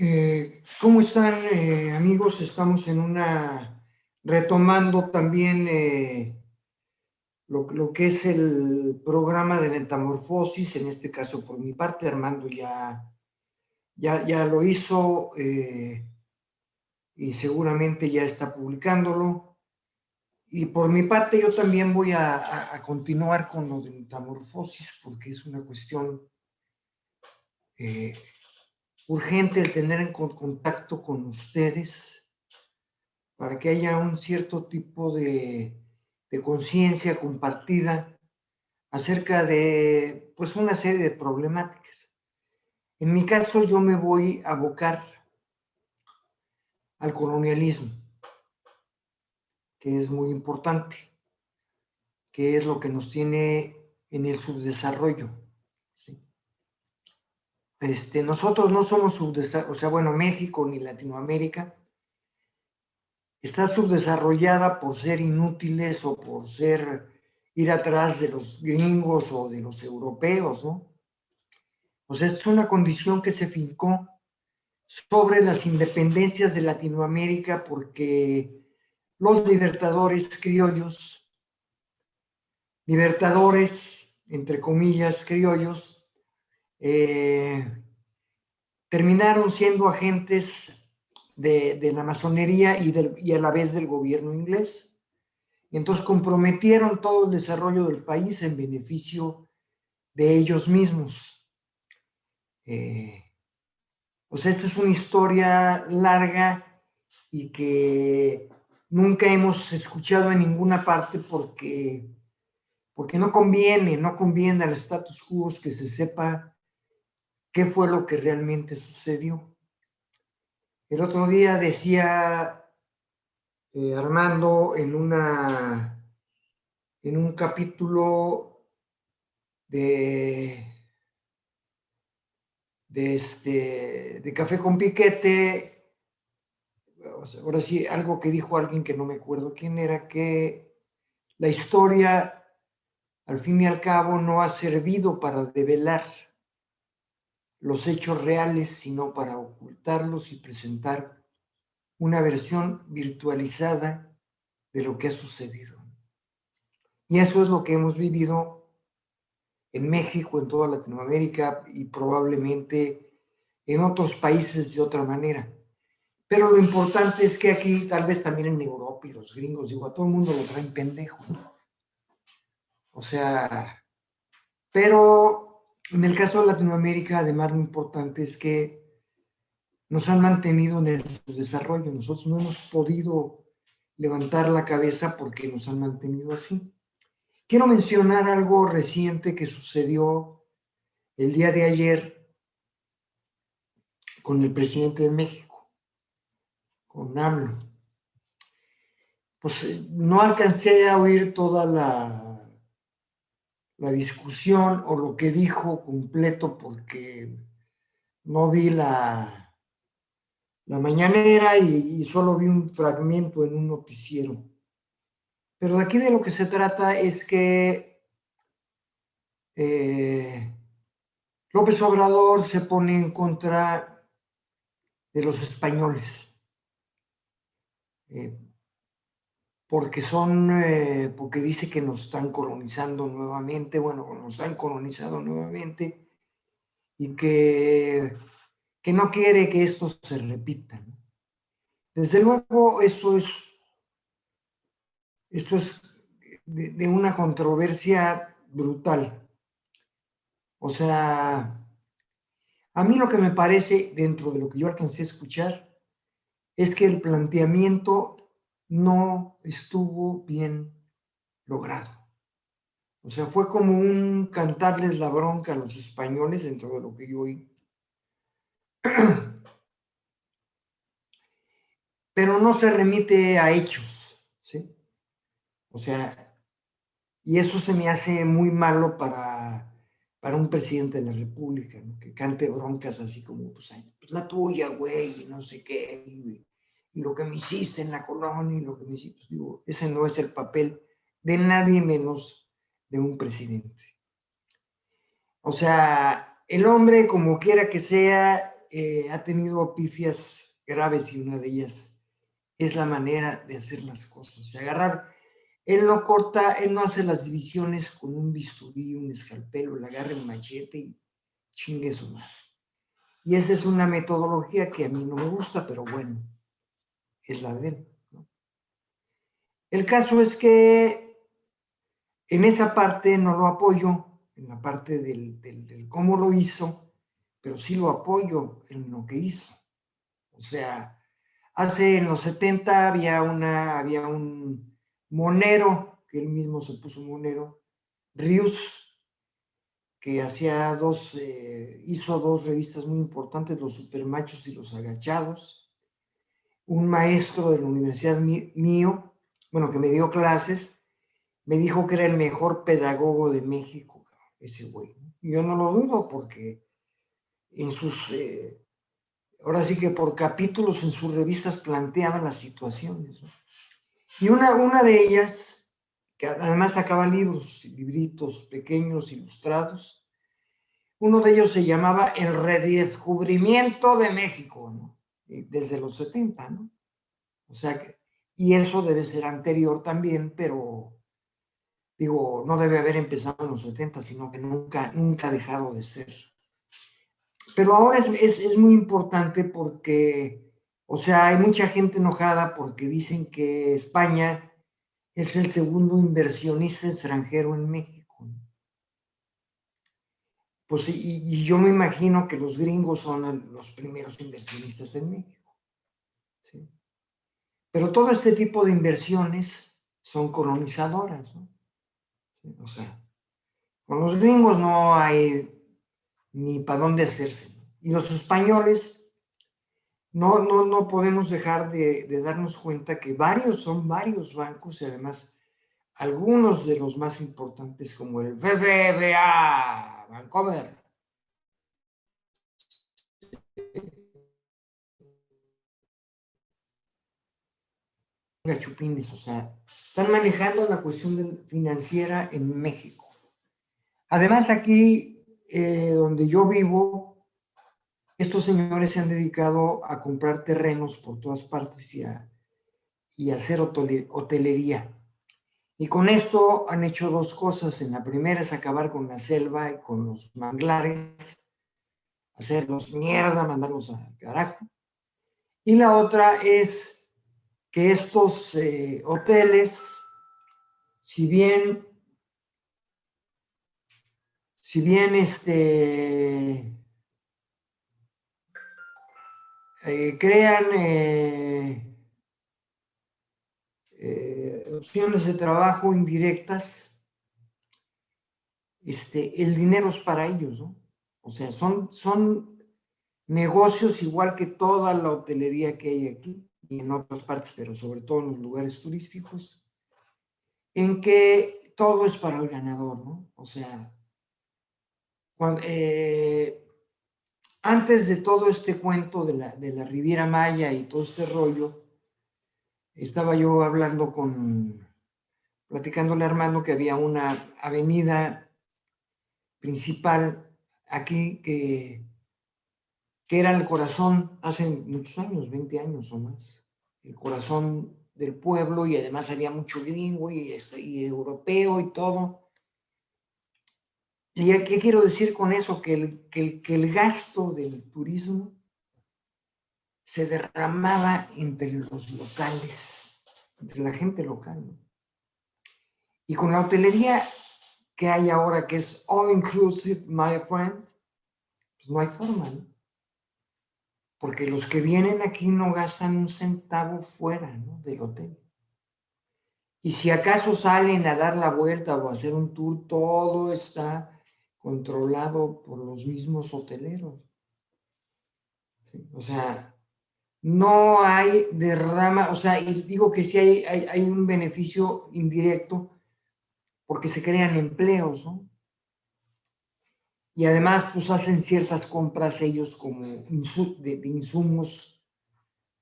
Eh, ¿Cómo están eh, amigos? Estamos en una, retomando también eh, lo, que es el programa de metamorfosis, en este caso por mi parte, Armando ya, ya, ya lo hizo y seguramente ya está publicándolo. Y por mi parte yo también voy a, a continuar con lo de metamorfosis porque es una cuestión urgente el tener en contacto con ustedes para que haya un cierto tipo de, conciencia compartida acerca de pues una serie de problemáticas. En mi caso yo me voy a abocar al colonialismo, que es muy importante, que es lo que nos tiene en el subdesarrollo. ¿sí? Este, nosotros no somos subdesarrollados, o sea, bueno, México ni Latinoamérica está subdesarrollada por ser inútiles o por ser ir atrás de los gringos o de los europeos, ¿no? O sea, es una condición que se fincó sobre las independencias de Latinoamérica porque los libertadores criollos, libertadores, entre comillas, criollos, eh, terminaron siendo agentes de, la masonería y, a la vez del gobierno inglés. Y entonces comprometieron todo el desarrollo del país en beneficio de ellos mismos. Eh, o sea, esta es una historia larga y que nunca hemos escuchado en ninguna parte porque, porque no conviene, no conviene al status quo que se sepa qué fue lo que realmente sucedió. El otro día decía eh, Armando en, una, en un capítulo de, de, este, de Café con Piquete, ahora sí, algo que dijo alguien que no me acuerdo quién era, que la historia, al fin y al cabo, no ha servido para develar los hechos reales, sino para ocultarlos y presentar una versión virtualizada de lo que ha sucedido. Y eso es lo que hemos vivido en México, en toda Latinoamérica y probablemente en otros países de otra manera. Pero lo importante es que aquí, tal vez también en Europa y los gringos, digo, a todo el mundo lo traen pendejo. O sea, pero en el caso de Latinoamérica, además, lo importante es que nos han mantenido en el desarrollo. Nosotros no hemos podido levantar la cabeza porque nos han mantenido así. Quiero mencionar algo reciente que sucedió el día de ayer con el presidente de México, con AMLO. Pues eh, no alcancé a oír toda la la discusión o lo que dijo completo porque no vi la, la mañanera y, solo vi un fragmento en un noticiero. Pero de aquí de lo que se trata es que eh, López Obrador se pone en contra de los españoles. Eh, porque son, eh, porque dice que nos están colonizando nuevamente, bueno, nos han colonizado nuevamente y que, que no quiere que esto se repita. Desde luego, eso es, esto es de una controversia brutal. O sea, a mí lo que me parece, dentro de lo que yo alcancé a escuchar, es que el planteamiento no estuvo bien logrado. O sea, fue como un cantarles la bronca a los españoles dentro de lo que yo oí. Pero no se remite a hechos, ¿sí? O sea, y eso se me hace muy malo para, para un presidente de la República, que cante broncas así como, pues, pues la tuya, güey, no sé qué, lo que me hiciste en la colonia y lo que me hiciste, pues, digo, ese no es el papel de nadie menos de un presidente. O sea, el hombre, como quiera que sea, eh, ha tenido pifias graves y una de ellas es la manera de hacer las cosas. O agarrar, él no corta, él no hace las divisiones con un bisturí, un escalpelo, le agarra un machete y chingue su madre. Y esa es una metodología que a mí no me gusta, pero bueno, es la de él. El caso es que en esa parte no lo apoyo, en la parte del, del, cómo lo hizo, pero sí lo apoyo en lo que hizo. O sea, hace en los 70 había, una, había un monero, que él mismo se puso monero, Rius, que hacía dos, eh, hizo dos revistas muy importantes, Los Supermachos y Los Agachados. Un maestro de la universidad mío, bueno, que me dio clases, me dijo que era el mejor pedagogo de México, ese güey. Yo no lo dudo porque en sus, eh, ahora sí que por capítulos en sus revistas planteaban las situaciones. Y una, una de ellas, que además sacaba libros, libritos pequeños, ilustrados, uno de ellos se llamaba El redescubrimiento de México, ¿no? Desde los 70, ¿no? O sea, y eso debe ser anterior también, pero digo, no debe haber empezado en los 70, sino que nunca, nunca ha dejado de ser. Pero ahora es, es, muy importante porque, o sea, hay mucha gente enojada porque dicen que España es el segundo inversionista extranjero en México. Pues y, y, yo me imagino que los gringos son los primeros inversionistas en México. ¿sí? Pero todo este tipo de inversiones son colonizadoras, ¿no? O sea, con los gringos no hay ni para dónde hacerse. Y los españoles, no, no, no podemos dejar de, de, darnos cuenta que varios son varios bancos y además algunos de los más importantes como el BBVA, Vancouver, chupines, o sea, están manejando la cuestión financiera en México. Además, aquí eh, donde yo vivo, estos señores se han dedicado a comprar terrenos por todas partes y a, y hacer hotelería. Y con esto han hecho dos cosas. En la primera es acabar con la selva y con los manglares, hacerlos mierda, mandarlos al carajo. Y la otra es que estos eh, hoteles, si bien, si bien este, eh, crean eh, opciones de trabajo indirectas, este, el dinero es para ellos, ¿no? O sea, son, son negocios igual que toda la hotelería que hay aquí y en otras partes, pero sobre todo en los lugares turísticos, en que todo es para el ganador, ¿no? O sea, cuando, eh, antes de todo este cuento de la, de la Riviera Maya y todo este rollo, estaba yo hablando con, platicándole a Armando que había una avenida principal aquí que que era el corazón hace muchos años, 20 años o más, el corazón del pueblo y además había mucho gringo y, este, y europeo y todo. ¿Y qué quiero decir con eso? Que el, que que el gasto del turismo se derramaba entre los locales, entre la gente local. Y con la hotelería que hay ahora, que es all inclusive, my friend, pues no hay forma, ¿no? porque los que vienen aquí no gastan un centavo fuera del hotel. Y si acaso salen a dar la vuelta o a hacer un tour, todo está controlado por los mismos hoteleros. O sea, no hay derrama, o sea, y digo que sí hay, hay, hay un beneficio indirecto porque se crean empleos, ¿no? y además pues hacen ciertas compras ellos como de, insumos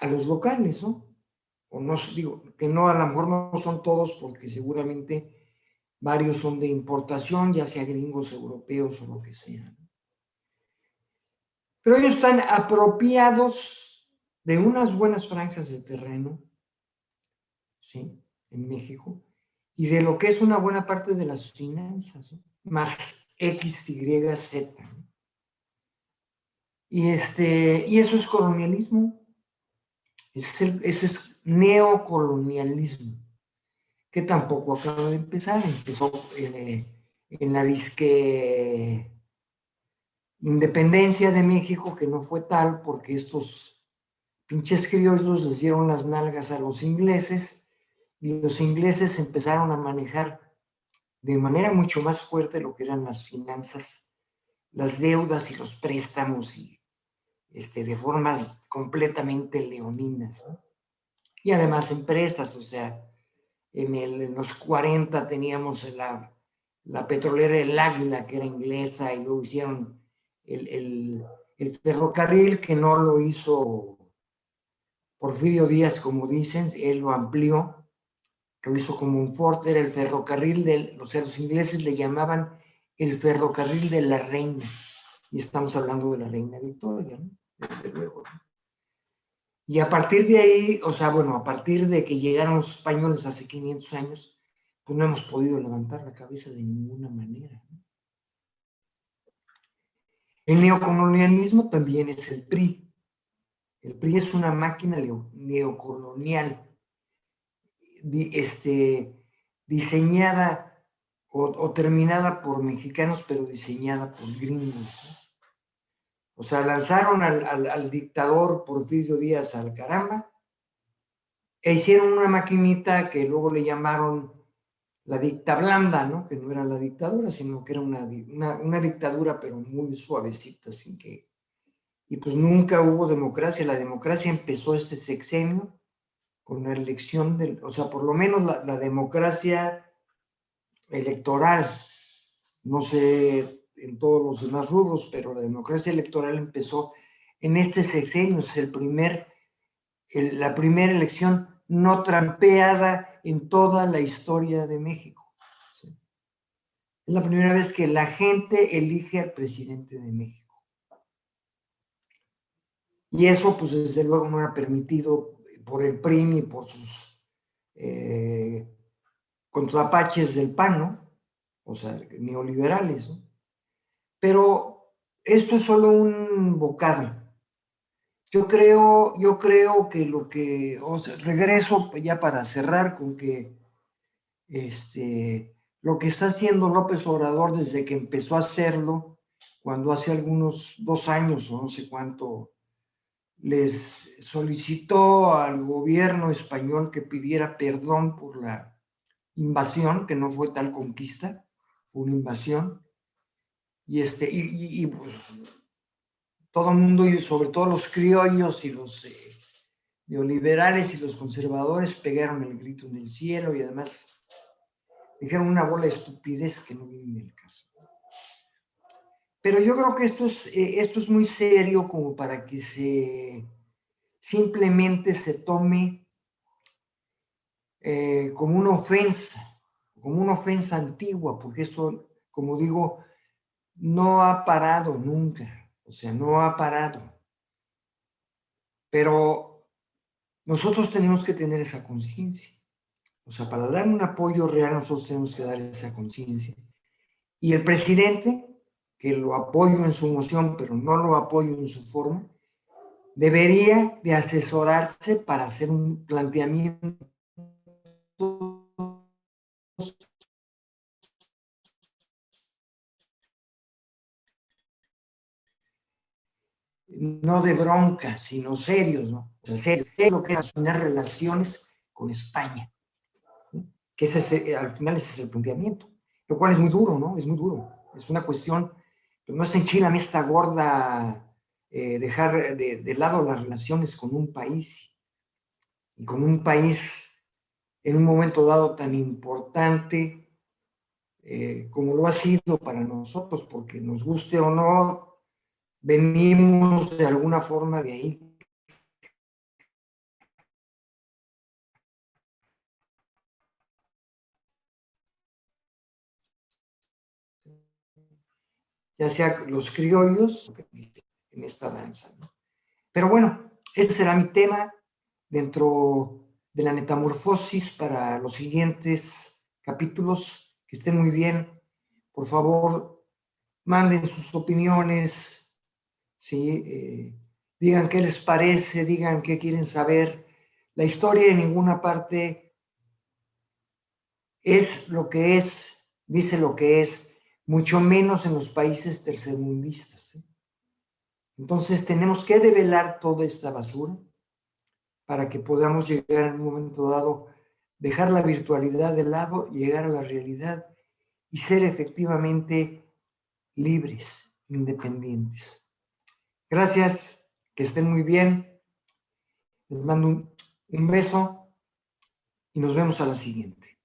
a los locales, ¿no? O no digo que no, a lo mejor no son todos porque seguramente varios son de importación, ya sea gringos, europeos o lo que sea. Pero ellos están apropiados de unas buenas franjas de terreno, ¿sí? En México, y de lo que es una buena parte de las finanzas, más X, Y, Z. Y, este, y eso es colonialismo, ese es neocolonialismo, que tampoco acaba de empezar, empezó en, eh, en la disque independencia de México, que no fue tal porque estos pinches criollos les dieron las nalgas a los ingleses y los ingleses empezaron a manejar de manera mucho más fuerte lo que eran las finanzas, las deudas y los préstamos y este, de formas completamente leoninas. Y además empresas, o sea, en, el, los 40 teníamos la, la petrolera El Águila, que era inglesa, y luego hicieron el, ferrocarril, que no lo hizo Porfirio Díaz, como dicen, él lo amplió, lo hizo como un fuerte, era el ferrocarril de los, los ingleses le llamaban el ferrocarril de la reina, y estamos hablando de la reina Victoria, ¿no? Desde luego. Y a partir de ahí, o sea, bueno, a partir de que llegaron los españoles hace 500 años, pues no hemos podido levantar la cabeza de ninguna manera. El neocolonialismo también es el PRI. El PRI es una máquina neocolonial este, diseñada o, terminada por mexicanos, pero diseñada por gringos. O sea, lanzaron al, dictador Porfirio Díaz al caramba e hicieron una maquinita que luego le llamaron la dicta blanda, ¿no? Que no era la dictadura, sino que era una, una, dictadura, pero muy suavecita, sin que... Y pues nunca hubo democracia. La democracia empezó este sexenio con la elección del... O sea, por lo menos la, democracia electoral, no sé en todos los demás rubros, pero la democracia electoral empezó en este sexenio, es el primer, la primera elección no trampeada en toda la historia de México. Es la primera vez que la gente elige al presidente de México. Y eso, pues desde luego no era permitido por el PRI y por sus eh, contrapaches del PAN, ¿no? O sea, neoliberales, ¿no? Pero esto es solo un bocado yo creo, yo creo que lo que, o sea, regreso ya para cerrar con que este, lo que está haciendo López Obrador desde que empezó a hacerlo, cuando hace algunos dos años o no sé cuánto, les solicitó al gobierno español que pidiera perdón por la invasión, que no fue tal conquista, fue una invasión. Y, este, y, pues, todo el mundo, y sobre todo los criollos y los eh, neoliberales y los conservadores, pegaron el grito en el cielo y además dijeron una bola de estupidez que no viene en el caso. Pero yo creo que esto es, eh, esto es muy serio como para que se simplemente se tome eh, como una ofensa, como una ofensa antigua, porque eso, como digo, no ha parado nunca. O sea, no ha parado. Pero nosotros tenemos que tener esa conciencia. O sea, para dar un apoyo real nosotros tenemos que dar esa conciencia. Y el presidente, que lo apoyo en su moción, pero no lo apoyo en su forma, debería de asesorarse para hacer un planteamiento no de bronca, sino serios, ¿no? O sea, serio, lo que es tener relaciones con España. Que ese, al final ese es el planteamiento. Lo cual es muy duro, ¿no? Es muy duro. Es una cuestión, no es en Chile esta gorda eh, dejar de, lado las relaciones con un país y con un país en un momento dado tan importante eh, como lo ha sido para nosotros, porque nos guste o no, venimos de alguna forma de ahí. Ya sea los criollos, en esta danza. Pero bueno, este será mi tema dentro de la metamorfosis para los siguientes capítulos. Que estén muy bien. Por favor, manden sus opiniones, ¿sí? Eh, digan qué les parece, digan qué quieren saber. La historia en ninguna parte es lo que es, dice lo que es, mucho menos en los países tercermundistas. ¿eh? Entonces tenemos que develar toda esta basura para que podamos llegar en un momento dado, dejar la virtualidad de lado, llegar a la realidad y ser efectivamente libres, independientes. Gracias, que estén muy bien. Les mando un, un beso y nos vemos a la siguiente.